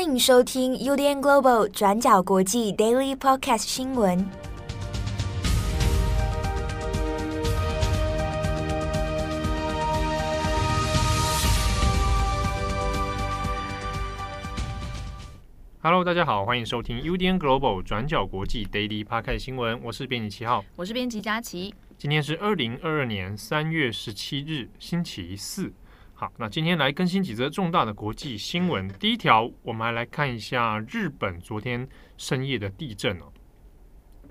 欢迎收听 UDN Global 转角国际 Daily Podcast 新闻。Hello，大家好，欢迎收听 UDN Global 转角国际 Daily Podcast 新闻。我是编辑七号，我是编辑佳琪。今天是二零二二年三月十七日，星期四。好，那今天来更新几则重大的国际新闻。第一条，我们还来看一下日本昨天深夜的地震哦。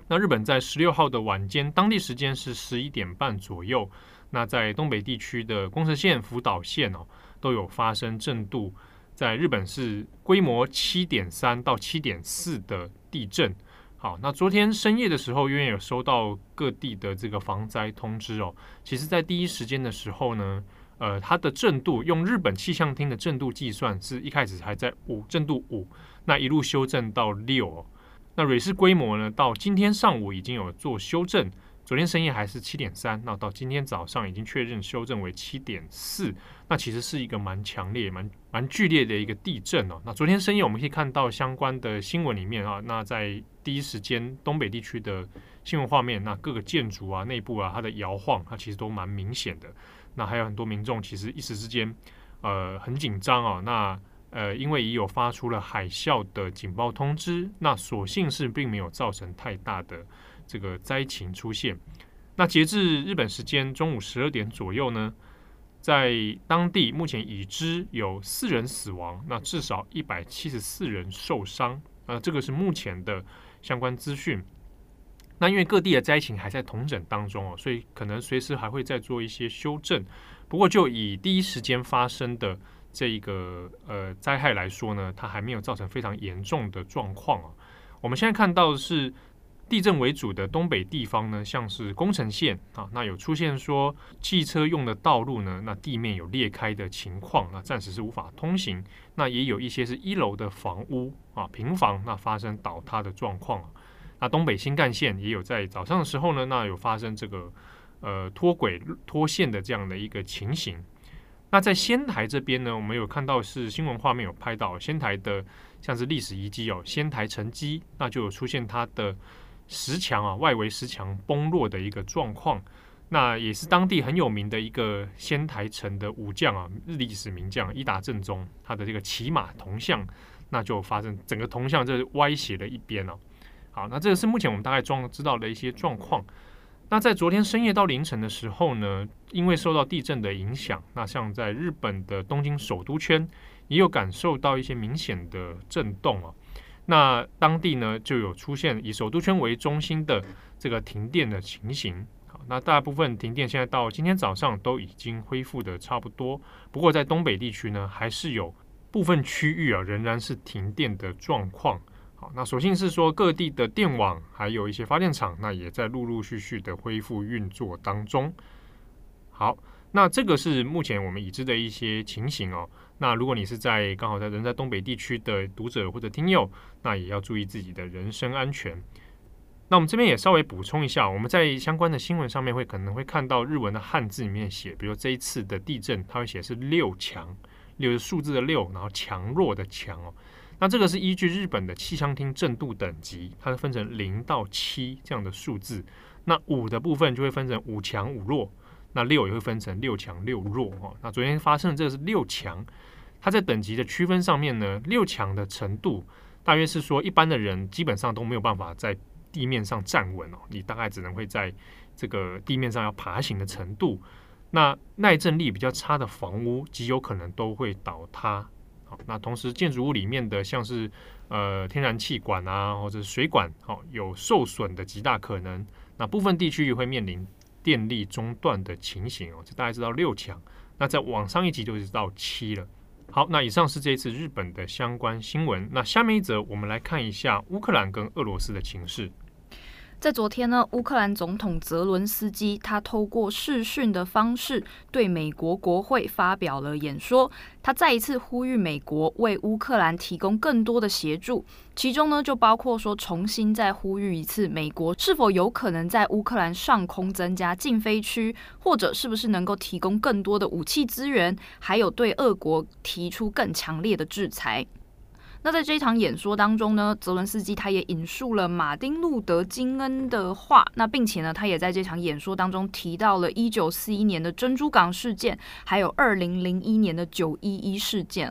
那日本在十六号的晚间，当地时间是十一点半左右，那在东北地区的宫城县、福岛县哦，都有发生震度，在日本是规模七点三到七点四的地震。好，那昨天深夜的时候，因为有收到各地的这个防灾通知哦，其实在第一时间的时候呢。呃，它的震度用日本气象厅的震度计算，是一开始还在五震度五，那一路修正到六。那芮氏规模呢，到今天上午已经有做修正，昨天深夜还是七点三，那到今天早上已经确认修正为七点四。那其实是一个蛮强烈、蛮蛮剧烈的一个地震哦。那昨天深夜我们可以看到相关的新闻里面啊，那在第一时间东北地区的新闻画面，那各个建筑啊、内部啊，它的摇晃，它其实都蛮明显的。那还有很多民众其实一时之间，呃，很紧张啊。那呃，因为已有发出了海啸的警报通知，那所幸是并没有造成太大的这个灾情出现。那截至日本时间中午十二点左右呢，在当地目前已知有四人死亡，那至少一百七十四人受伤。呃，这个是目前的相关资讯。那因为各地的灾情还在统整当中哦，所以可能随时还会再做一些修正。不过就以第一时间发生的这一个呃灾害来说呢，它还没有造成非常严重的状况啊。我们现在看到的是地震为主的东北地方呢，像是宫城县啊，那有出现说汽车用的道路呢，那地面有裂开的情况，那暂时是无法通行。那也有一些是一楼的房屋啊平房，那发生倒塌的状况。那东北新干线也有在早上的时候呢，那有发生这个呃脱轨脱线的这样的一个情形。那在仙台这边呢，我们有看到是新闻画面有拍到仙台的像是历史遗迹哦，仙台城基，那就有出现它的石墙啊，外围石墙崩落的一个状况。那也是当地很有名的一个仙台城的武将啊，历史名将伊达政宗，他的这个骑马铜像，那就发生整个铜像这歪斜了一边哦。好，那这个是目前我们大概状知道的一些状况。那在昨天深夜到凌晨的时候呢，因为受到地震的影响，那像在日本的东京首都圈也有感受到一些明显的震动啊。那当地呢就有出现以首都圈为中心的这个停电的情形。好，那大部分停电现在到今天早上都已经恢复的差不多。不过在东北地区呢，还是有部分区域啊仍然是停电的状况。好，那所幸是说各地的电网还有一些发电厂，那也在陆陆续续的恢复运作当中。好，那这个是目前我们已知的一些情形哦。那如果你是在刚好在人在东北地区的读者或者听友，那也要注意自己的人身安全。那我们这边也稍微补充一下，我们在相关的新闻上面会可能会看到日文的汉字里面写，比如这一次的地震，它会写是六强，六是数字的六，然后强弱的强哦。那这个是依据日本的气象厅震度等级，它是分成零到七这样的数字。那五的部分就会分成五强五弱，那六也会分成六强六弱哈。那昨天发生的这个是六强，它在等级的区分上面呢，六强的程度大约是说一般的人基本上都没有办法在地面上站稳哦，你大概只能会在这个地面上要爬行的程度。那耐震力比较差的房屋极有可能都会倒塌。那同时，建筑物里面的像是呃天然气管啊，或者是水管，好、哦、有受损的极大可能。那部分地区也会面临电力中断的情形哦。这大概知道六强，那再往上一级就是到七了。好，那以上是这一次日本的相关新闻。那下面一则，我们来看一下乌克兰跟俄罗斯的情势。在昨天呢，乌克兰总统泽伦斯基他透过视讯的方式对美国国会发表了演说，他再一次呼吁美国为乌克兰提供更多的协助，其中呢就包括说重新再呼吁一次，美国是否有可能在乌克兰上空增加禁飞区，或者是不是能够提供更多的武器资源，还有对俄国提出更强烈的制裁。那在这一场演说当中呢，泽伦斯基他也引述了马丁路德金恩的话，那并且呢，他也在这场演说当中提到了一九四一年的珍珠港事件，还有二零零一年的九一一事件。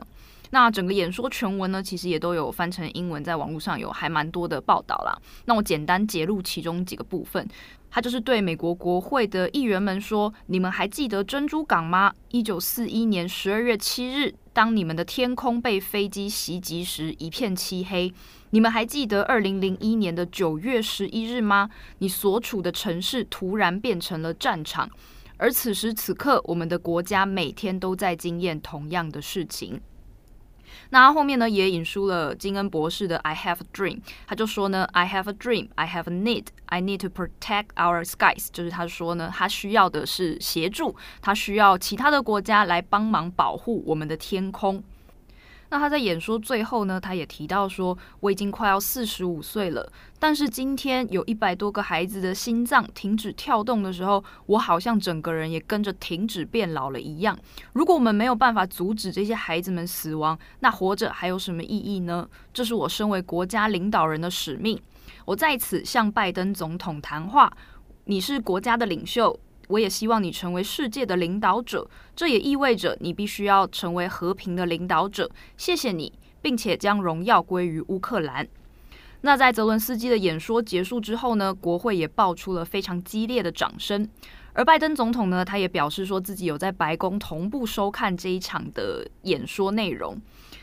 那整个演说全文呢，其实也都有翻成英文，在网络上有还蛮多的报道啦。那我简单截录其中几个部分，他就是对美国国会的议员们说：“你们还记得珍珠港吗？一九四一年十二月七日，当你们的天空被飞机袭击时，一片漆黑。你们还记得二零零一年的九月十一日吗？你所处的城市突然变成了战场，而此时此刻，我们的国家每天都在经验同样的事情。”那后面呢，也引述了金恩博士的 "I have a dream"，他就说呢，"I have a dream, I have a need, I need to protect our skies"，就是他说呢，他需要的是协助，他需要其他的国家来帮忙保护我们的天空。那他在演说最后呢，他也提到说，我已经快要四十五岁了，但是今天有一百多个孩子的心脏停止跳动的时候，我好像整个人也跟着停止变老了一样。如果我们没有办法阻止这些孩子们死亡，那活着还有什么意义呢？这是我身为国家领导人的使命。我在此向拜登总统谈话，你是国家的领袖。我也希望你成为世界的领导者，这也意味着你必须要成为和平的领导者。谢谢你，并且将荣耀归于乌克兰。那在泽伦斯基的演说结束之后呢，国会也爆出了非常激烈的掌声。而拜登总统呢，他也表示说自己有在白宫同步收看这一场的演说内容。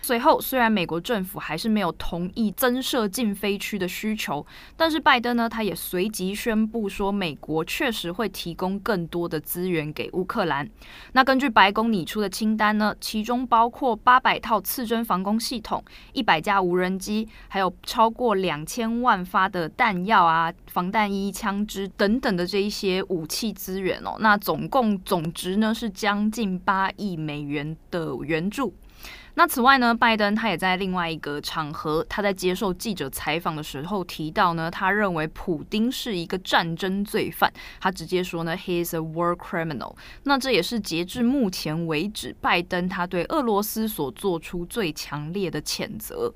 随后，虽然美国政府还是没有同意增设禁飞区的需求，但是拜登呢，他也随即宣布说，美国确实会提供更多的资源给乌克兰。那根据白宫拟出的清单呢，其中包括八百套刺针防空系统、一百架无人机，还有超过两千万发的弹药啊、防弹衣、枪支等等的这一些武器资源哦。那总共总值呢是将近八亿美元的援助。那此外呢，拜登他也在另外一个场合，他在接受记者采访的时候提到呢，他认为普丁是一个战争罪犯，他直接说呢，he is a war criminal。那这也是截至目前为止，拜登他对俄罗斯所做出最强烈的谴责。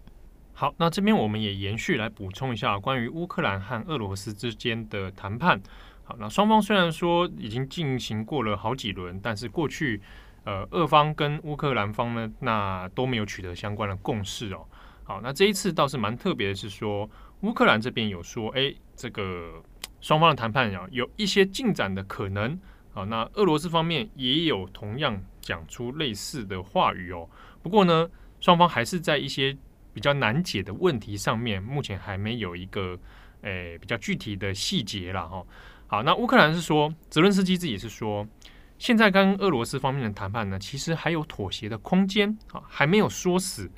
好，那这边我们也延续来补充一下关于乌克兰和俄罗斯之间的谈判。好，那双方虽然说已经进行过了好几轮，但是过去。呃，俄方跟乌克兰方呢，那都没有取得相关的共识哦。好，那这一次倒是蛮特别的，是说乌克兰这边有说，哎，这个双方的谈判啊，有一些进展的可能。好，那俄罗斯方面也有同样讲出类似的话语哦。不过呢，双方还是在一些比较难解的问题上面，目前还没有一个诶比较具体的细节了哈。好，那乌克兰是说，泽伦斯基自己是说。现在跟俄罗斯方面的谈判呢，其实还有妥协的空间啊，还没有说死。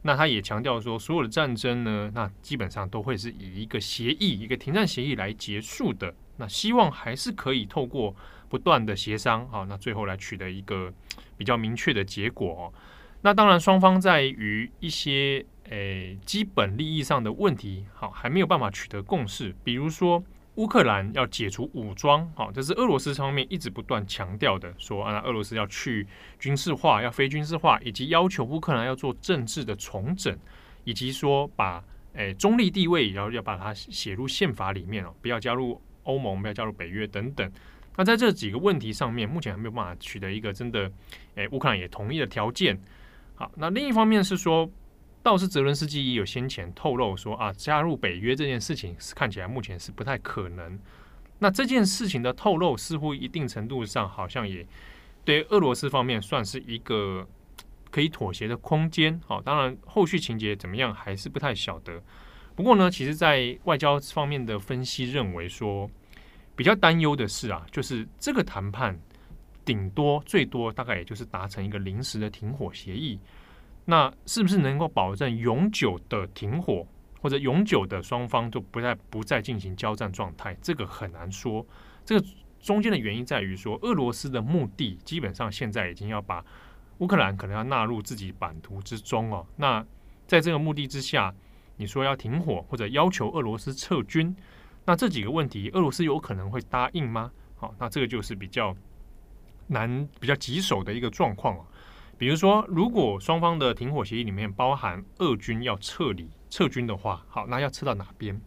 那他也强调说，所有的战争呢，那基本上都会是以一个协议、一个停战协议来结束的。那希望还是可以透过不断的协商啊，那最后来取得一个比较明确的结果。那当然，双方在于一些诶基本利益上的问题，好，还没有办法取得共识，比如说。乌克兰要解除武装，好，这是俄罗斯方面一直不断强调的，说啊，俄罗斯要去军事化，要非军事化，以及要求乌克兰要做政治的重整，以及说把诶、中立地位，然后要把它写入宪法里面哦，不要加入欧盟，不要加入北约等等。那在这几个问题上面，目前还没有办法取得一个真的，诶、乌克兰也同意的条件。好，那另一方面是说。倒是泽伦斯基也有先前透露说啊，加入北约这件事情是看起来目前是不太可能。那这件事情的透露似乎一定程度上好像也对俄罗斯方面算是一个可以妥协的空间。好，当然后续情节怎么样还是不太晓得。不过呢，其实，在外交方面的分析认为说，比较担忧的是啊，就是这个谈判顶多最多大概也就是达成一个临时的停火协议。那是不是能够保证永久的停火，或者永久的双方都不再不再进行交战状态？这个很难说。这个中间的原因在于说，俄罗斯的目的基本上现在已经要把乌克兰可能要纳入自己版图之中哦。那在这个目的之下，你说要停火或者要求俄罗斯撤军，那这几个问题，俄罗斯有可能会答应吗？好，那这个就是比较难、比较棘手的一个状况哦。比如说，如果双方的停火协议里面包含俄军要撤离、撤军的话，好，那要撤到哪边？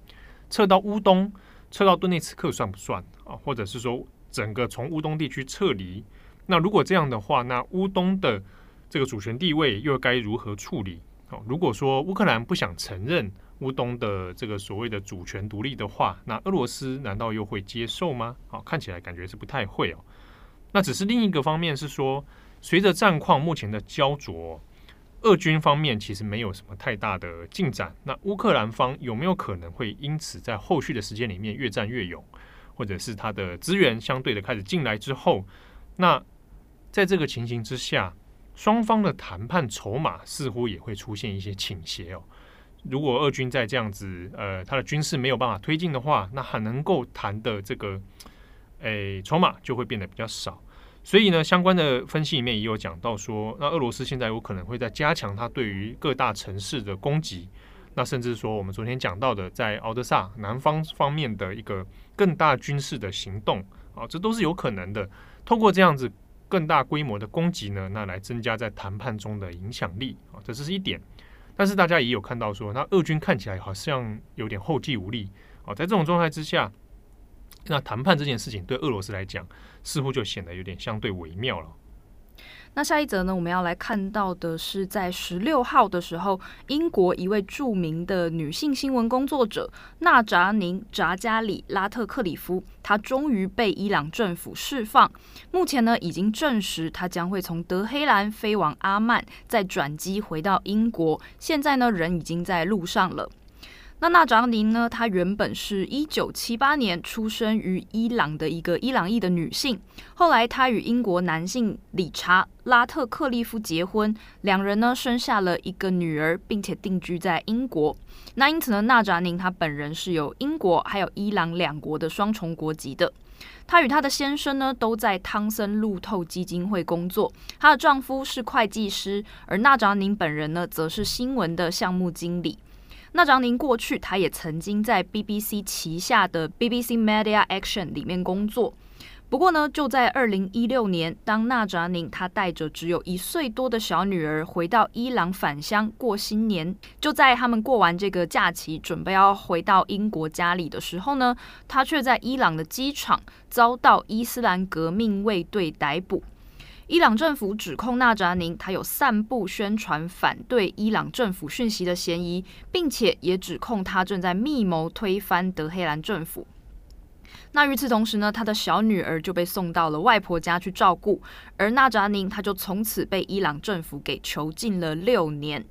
撤到乌东，撤到顿内茨克算不算啊？或者是说，整个从乌东地区撤离？那如果这样的话，那乌东的这个主权地位又该如何处理？哦，如果说乌克兰不想承认乌东的这个所谓的主权独立的话，那俄罗斯难道又会接受吗？好，看起来感觉是不太会哦。那只是另一个方面是说，随着战况目前的焦灼，俄军方面其实没有什么太大的进展。那乌克兰方有没有可能会因此在后续的时间里面越战越勇，或者是他的资源相对的开始进来之后，那在这个情形之下，双方的谈判筹码似乎也会出现一些倾斜哦。如果俄军在这样子，呃，他的军事没有办法推进的话，那还能够谈的这个。诶，筹码就会变得比较少，所以呢，相关的分析里面也有讲到说，那俄罗斯现在有可能会在加强它对于各大城市的攻击，那甚至说我们昨天讲到的，在敖德萨南方方面的一个更大军事的行动啊，这都是有可能的。透过这样子更大规模的攻击呢，那来增加在谈判中的影响力啊，这是一点。但是大家也有看到说，那俄军看起来好像有点后继无力啊，在这种状态之下。那谈判这件事情对俄罗斯来讲，似乎就显得有点相对微妙了。那下一则呢，我们要来看到的是，在十六号的时候，英国一位著名的女性新闻工作者纳扎宁·扎加里·拉特克里夫，她终于被伊朗政府释放。目前呢，已经证实她将会从德黑兰飞往阿曼，再转机回到英国。现在呢，人已经在路上了。那纳扎宁呢？她原本是一九七八年出生于伊朗的一个伊朗裔的女性。后来，她与英国男性理查·拉特克利夫结婚，两人呢生下了一个女儿，并且定居在英国。那因此呢，纳扎宁她本人是有英国还有伊朗两国的双重国籍的。她与她的先生呢都在汤森路透基金会工作，她的丈夫是会计师，而纳扎宁本人呢则是新闻的项目经理。纳扎宁过去，他也曾经在 BBC 旗下的 BBC Media Action 里面工作。不过呢，就在二零一六年，当纳扎宁他带着只有一岁多的小女儿回到伊朗返乡过新年，就在他们过完这个假期，准备要回到英国家里的时候呢，他却在伊朗的机场遭到伊斯兰革命卫队逮捕。伊朗政府指控纳扎宁，他有散布宣传反对伊朗政府讯息的嫌疑，并且也指控他正在密谋推翻德黑兰政府。那与此同时呢，他的小女儿就被送到了外婆家去照顾，而纳扎宁他就从此被伊朗政府给囚禁了六年。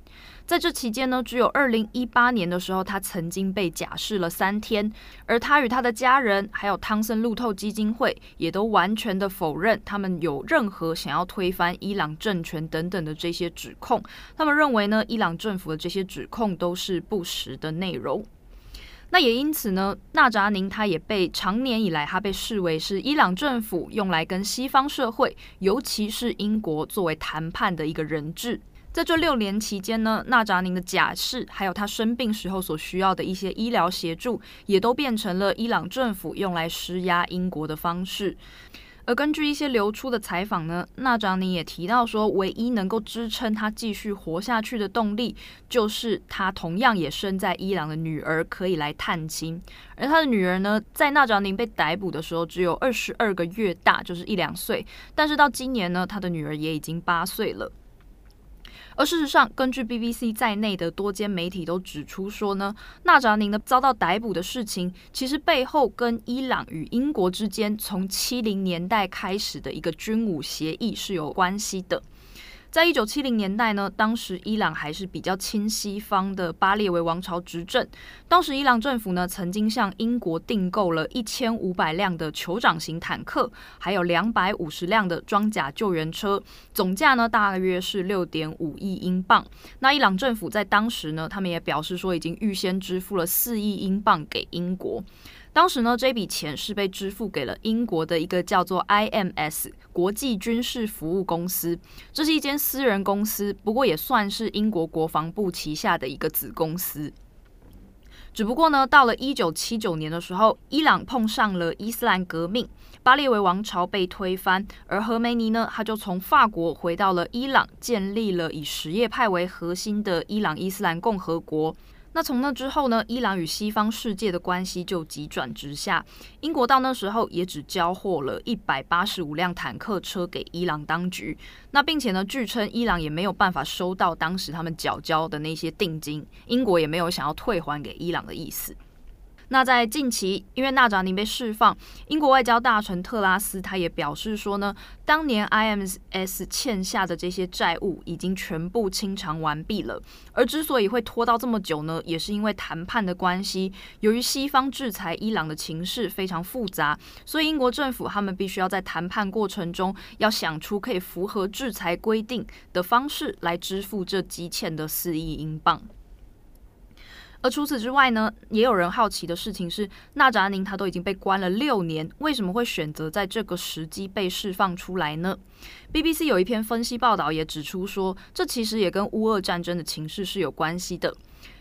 在这期间呢，只有二零一八年的时候，他曾经被假释了三天，而他与他的家人，还有汤森路透基金会，也都完全的否认他们有任何想要推翻伊朗政权等等的这些指控。他们认为呢，伊朗政府的这些指控都是不实的内容。那也因此呢，纳扎宁他也被长年以来，他被视为是伊朗政府用来跟西方社会，尤其是英国作为谈判的一个人质。在这六年期间呢，纳扎宁的假释，还有他生病时候所需要的一些医疗协助，也都变成了伊朗政府用来施压英国的方式。而根据一些流出的采访呢，纳扎宁也提到说，唯一能够支撑他继续活下去的动力，就是他同样也生在伊朗的女儿可以来探亲。而他的女儿呢，在纳扎宁被逮捕的时候只有二十二个月大，就是一两岁，但是到今年呢，他的女儿也已经八岁了。而事实上，根据 BBC 在内的多间媒体都指出说呢，纳扎宁的遭到逮捕的事情，其实背后跟伊朗与英国之间从七零年代开始的一个军武协议是有关系的。在一九七零年代呢，当时伊朗还是比较亲西方的巴列维王朝执政。当时伊朗政府呢，曾经向英国订购了一千五百辆的酋长型坦克，还有两百五十辆的装甲救援车，总价呢大约是六点五亿英镑。那伊朗政府在当时呢，他们也表示说，已经预先支付了四亿英镑给英国。当时呢，这笔钱是被支付给了英国的一个叫做 IMS 国际军事服务公司，这是一间私人公司，不过也算是英国国防部旗下的一个子公司。只不过呢，到了一九七九年的时候，伊朗碰上了伊斯兰革命，巴列维王朝被推翻，而荷梅尼呢，他就从法国回到了伊朗，建立了以什叶派为核心的伊朗伊斯兰共和国。那从那之后呢，伊朗与西方世界的关系就急转直下。英国到那时候也只交货了一百八十五辆坦克车给伊朗当局。那并且呢，据称伊朗也没有办法收到当时他们缴交的那些定金，英国也没有想要退还给伊朗的意思。那在近期，因为纳扎尼被释放，英国外交大臣特拉斯他也表示说呢，当年 IMS 欠下的这些债务已经全部清偿完毕了。而之所以会拖到这么久呢，也是因为谈判的关系。由于西方制裁伊朗的情势非常复杂，所以英国政府他们必须要在谈判过程中要想出可以符合制裁规定的方式来支付这积欠的四亿英镑。而除此之外呢，也有人好奇的事情是，纳扎宁他都已经被关了六年，为什么会选择在这个时机被释放出来呢？BBC 有一篇分析报道也指出说，这其实也跟乌俄战争的情势是有关系的，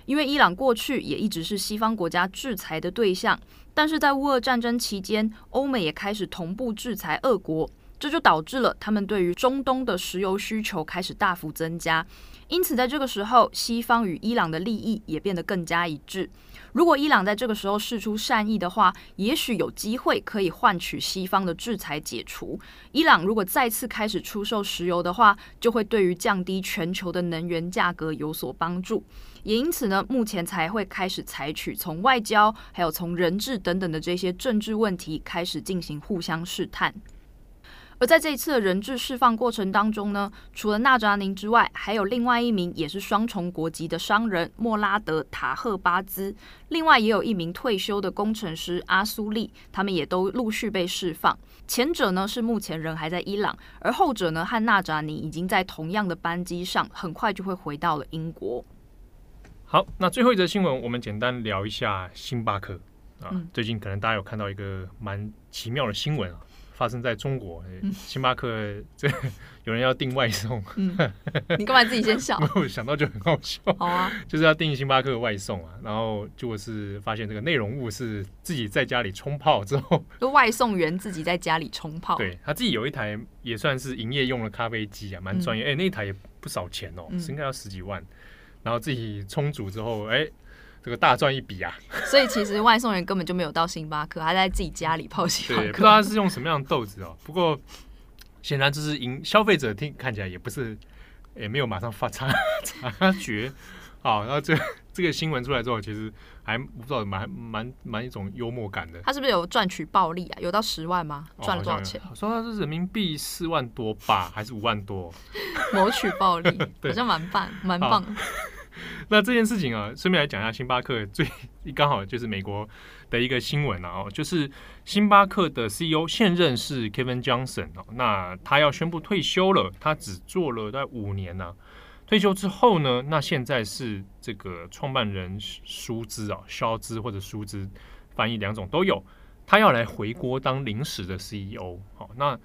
因为伊朗过去也一直是西方国家制裁的对象，但是在乌俄战争期间，欧美也开始同步制裁俄国，这就导致了他们对于中东的石油需求开始大幅增加。因此，在这个时候，西方与伊朗的利益也变得更加一致。如果伊朗在这个时候释出善意的话，也许有机会可以换取西方的制裁解除。伊朗如果再次开始出售石油的话，就会对于降低全球的能源价格有所帮助。也因此呢，目前才会开始采取从外交，还有从人质等等的这些政治问题开始进行互相试探。而在这一次的人质释放过程当中呢，除了纳扎宁之外，还有另外一名也是双重国籍的商人莫拉德·塔赫巴兹，另外也有一名退休的工程师阿苏利，他们也都陆续被释放。前者呢是目前人还在伊朗，而后者呢和纳扎尼已经在同样的班机上，很快就会回到了英国。好，那最后一则新闻，我们简单聊一下星巴克啊。嗯、最近可能大家有看到一个蛮奇妙的新闻啊。发生在中国，星巴克这有人要订外送。嗯，你干嘛自己先笑？我想到就很好笑。好啊，就是要订星巴克外送啊，然后就是发现这个内容物是自己在家里冲泡之后，就外送员自己在家里冲泡。对，他自己有一台也算是营业用的咖啡机啊，蛮专业。哎、嗯欸，那一台也不少钱哦，是应该要十几万。然后自己冲煮之后，哎、欸。这个大赚一笔啊！所以其实外送员根本就没有到星巴克，还在自己家里泡星巴克。对，不知道他是用什么样的豆子哦。不过显然就是赢消费者听看起来也不是，也没有马上发察 察觉。好，然后这这个新闻出来之后，其实还不知道蛮蛮蛮一种幽默感的。他是不是有赚取暴利啊？有到十万吗？赚了多少钱？哦、说他是人民币四万多吧，还是五万多？谋取暴利，好像蛮棒，蛮棒。那这件事情啊，顺便来讲一下星巴克最刚好就是美国的一个新闻啊，哦，就是星巴克的 CEO 现任是 Kevin Johnson 哦，那他要宣布退休了，他只做了大概五年呢，退休之后呢，那现在是这个创办人舒兹啊，肖兹或者舒兹翻译两种都有，他要来回国当临时的 CEO。好，那。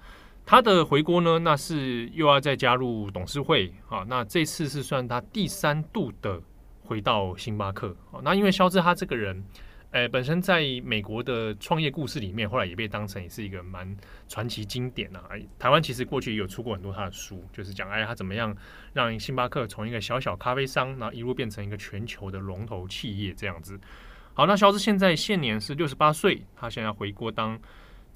他的回国呢，那是又要再加入董事会啊。那这次是算他第三度的回到星巴克。那因为肖志他这个人，呃，本身在美国的创业故事里面，后来也被当成也是一个蛮传奇经典啊。台湾其实过去也有出过很多他的书，就是讲哎他怎么样让星巴克从一个小小咖啡商，然后一路变成一个全球的龙头企业这样子。好，那肖志现在现年是六十八岁，他现在回国当。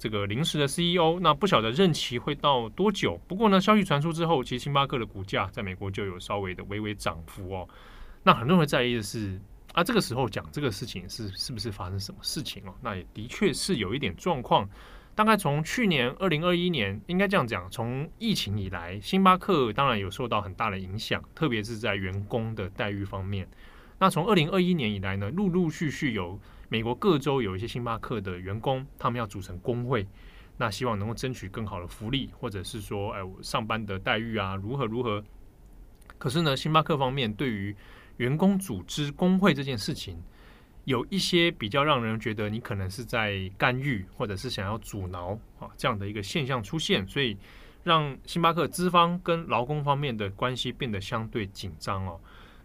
这个临时的 CEO，那不晓得任期会到多久。不过呢，消息传出之后，其实星巴克的股价在美国就有稍微的微微涨幅哦。那很多人会在意的是，啊，这个时候讲这个事情是是不是发生什么事情哦？那也的确是有一点状况。大概从去年二零二一年，应该这样讲，从疫情以来，星巴克当然有受到很大的影响，特别是在员工的待遇方面。那从二零二一年以来呢，陆陆续续有。美国各州有一些星巴克的员工，他们要组成工会，那希望能够争取更好的福利，或者是说，哎，上班的待遇啊，如何如何。可是呢，星巴克方面对于员工组织工会这件事情，有一些比较让人觉得你可能是在干预，或者是想要阻挠啊这样的一个现象出现，所以让星巴克资方跟劳工方面的关系变得相对紧张哦。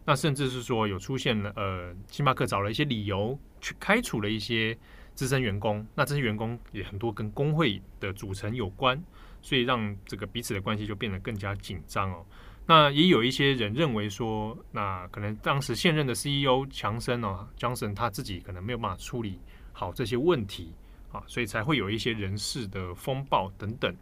那甚至是说有出现了呃，星巴克找了一些理由去开除了一些资深员工，那这些员工也很多跟工会的组成有关，所以让这个彼此的关系就变得更加紧张哦。那也有一些人认为说，那可能当时现任的 CEO 强森哦，Johnson 他自己可能没有办法处理好这些问题啊，所以才会有一些人事的风暴等等。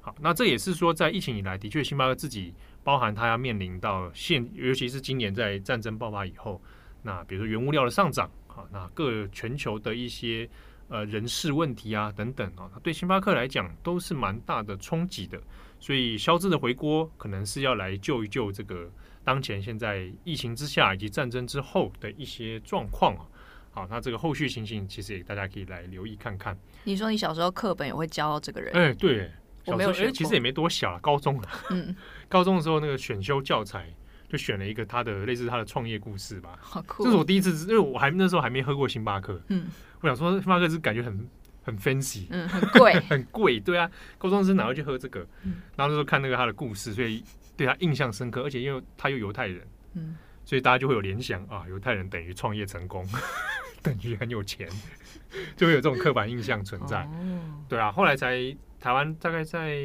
好，那这也是说，在疫情以来，的确星巴克自己包含他要面临到现，尤其是今年在战争爆发以后，那比如说原物料的上涨啊，那各全球的一些呃人事问题啊等等啊，对星巴克来讲都是蛮大的冲击的。所以肖兹的回国可能是要来救一救这个当前现在疫情之下以及战争之后的一些状况啊。好，那这个后续情形其实也大家可以来留意看看。你说你小时候课本也会教到这个人？哎，对，我没有学。哎，其实也没多小，高中了。嗯，高中的时候那个选修教材就选了一个他的类似他的创业故事吧。好酷！这是我第一次，因为我还那时候还没喝过星巴克。嗯，我想说星巴克是感觉很。很 fancy，嗯，很贵，很贵，对啊，高中生哪会去喝这个？嗯、然后那时候看那个他的故事，所以对他印象深刻，而且因为他又犹太人，嗯，所以大家就会有联想啊，犹太人等于创业成功，等于很有钱，就会有这种刻板印象存在。哦、对啊，后来才台湾大概在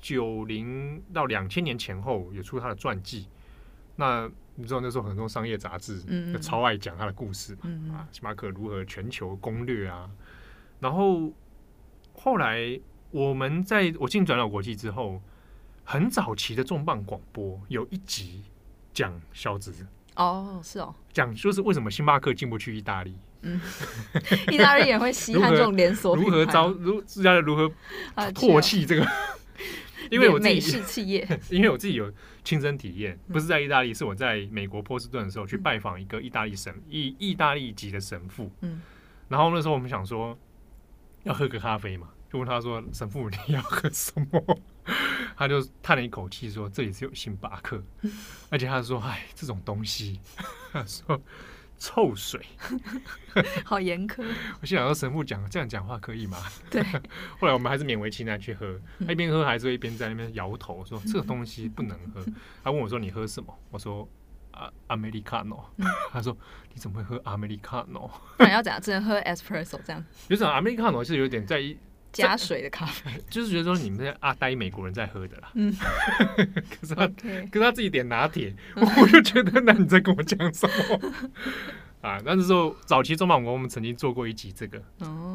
九零到两千年前后有出他的传记，那你知道那时候很多商业杂志，嗯，超爱讲他的故事嘛，嗯、啊，星巴克如何全球攻略啊。然后后来我们在我进转角国际之后，很早期的重磅广播有一集讲小子哦，是哦，讲就是为什么星巴克进不去意大利？嗯，意大利也会稀罕这种连锁，如何招如自家的如何唾弃这个？因为我自己美式企业，因为我自己有亲身体验，不是在意大利，是我在美国波士顿的时候去拜访一个意大利神意意大利籍的神父，嗯，然后那时候我们想说。要喝个咖啡嘛？就问他说：“神父，你要喝什么？” 他就叹了一口气说：“这里只有星巴克。”而且他说：“哎，这种东西，他说臭水，好严苛。”我心想说：“神父讲这样讲话可以吗？”对。后来我们还是勉为其难去喝，他一边喝还是一边在那边摇头说：“这个东西不能喝。”他问我说：“你喝什么？”我说。啊，Americano，他说你怎么会喝 Americano？不然要怎样？只能喝 Espresso 这样？有种 Americano 是有点在加水的咖啡，就是觉得说你们在阿呆美国人在喝的啦。嗯，可是他可是他自己点拿铁，我就觉得那你在跟我讲什么？啊，那时候早期中广国我们曾经做过一集这个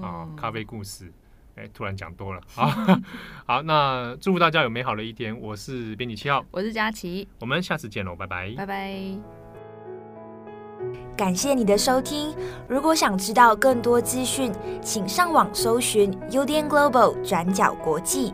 啊咖啡故事。哎，突然讲多了，好，好，那祝福大家有美好的一天。我是编辑七号，我是佳琪，我们下次见喽，拜拜，拜拜。感谢你的收听，如果想知道更多资讯，请上网搜寻 UDN Global 转角国际。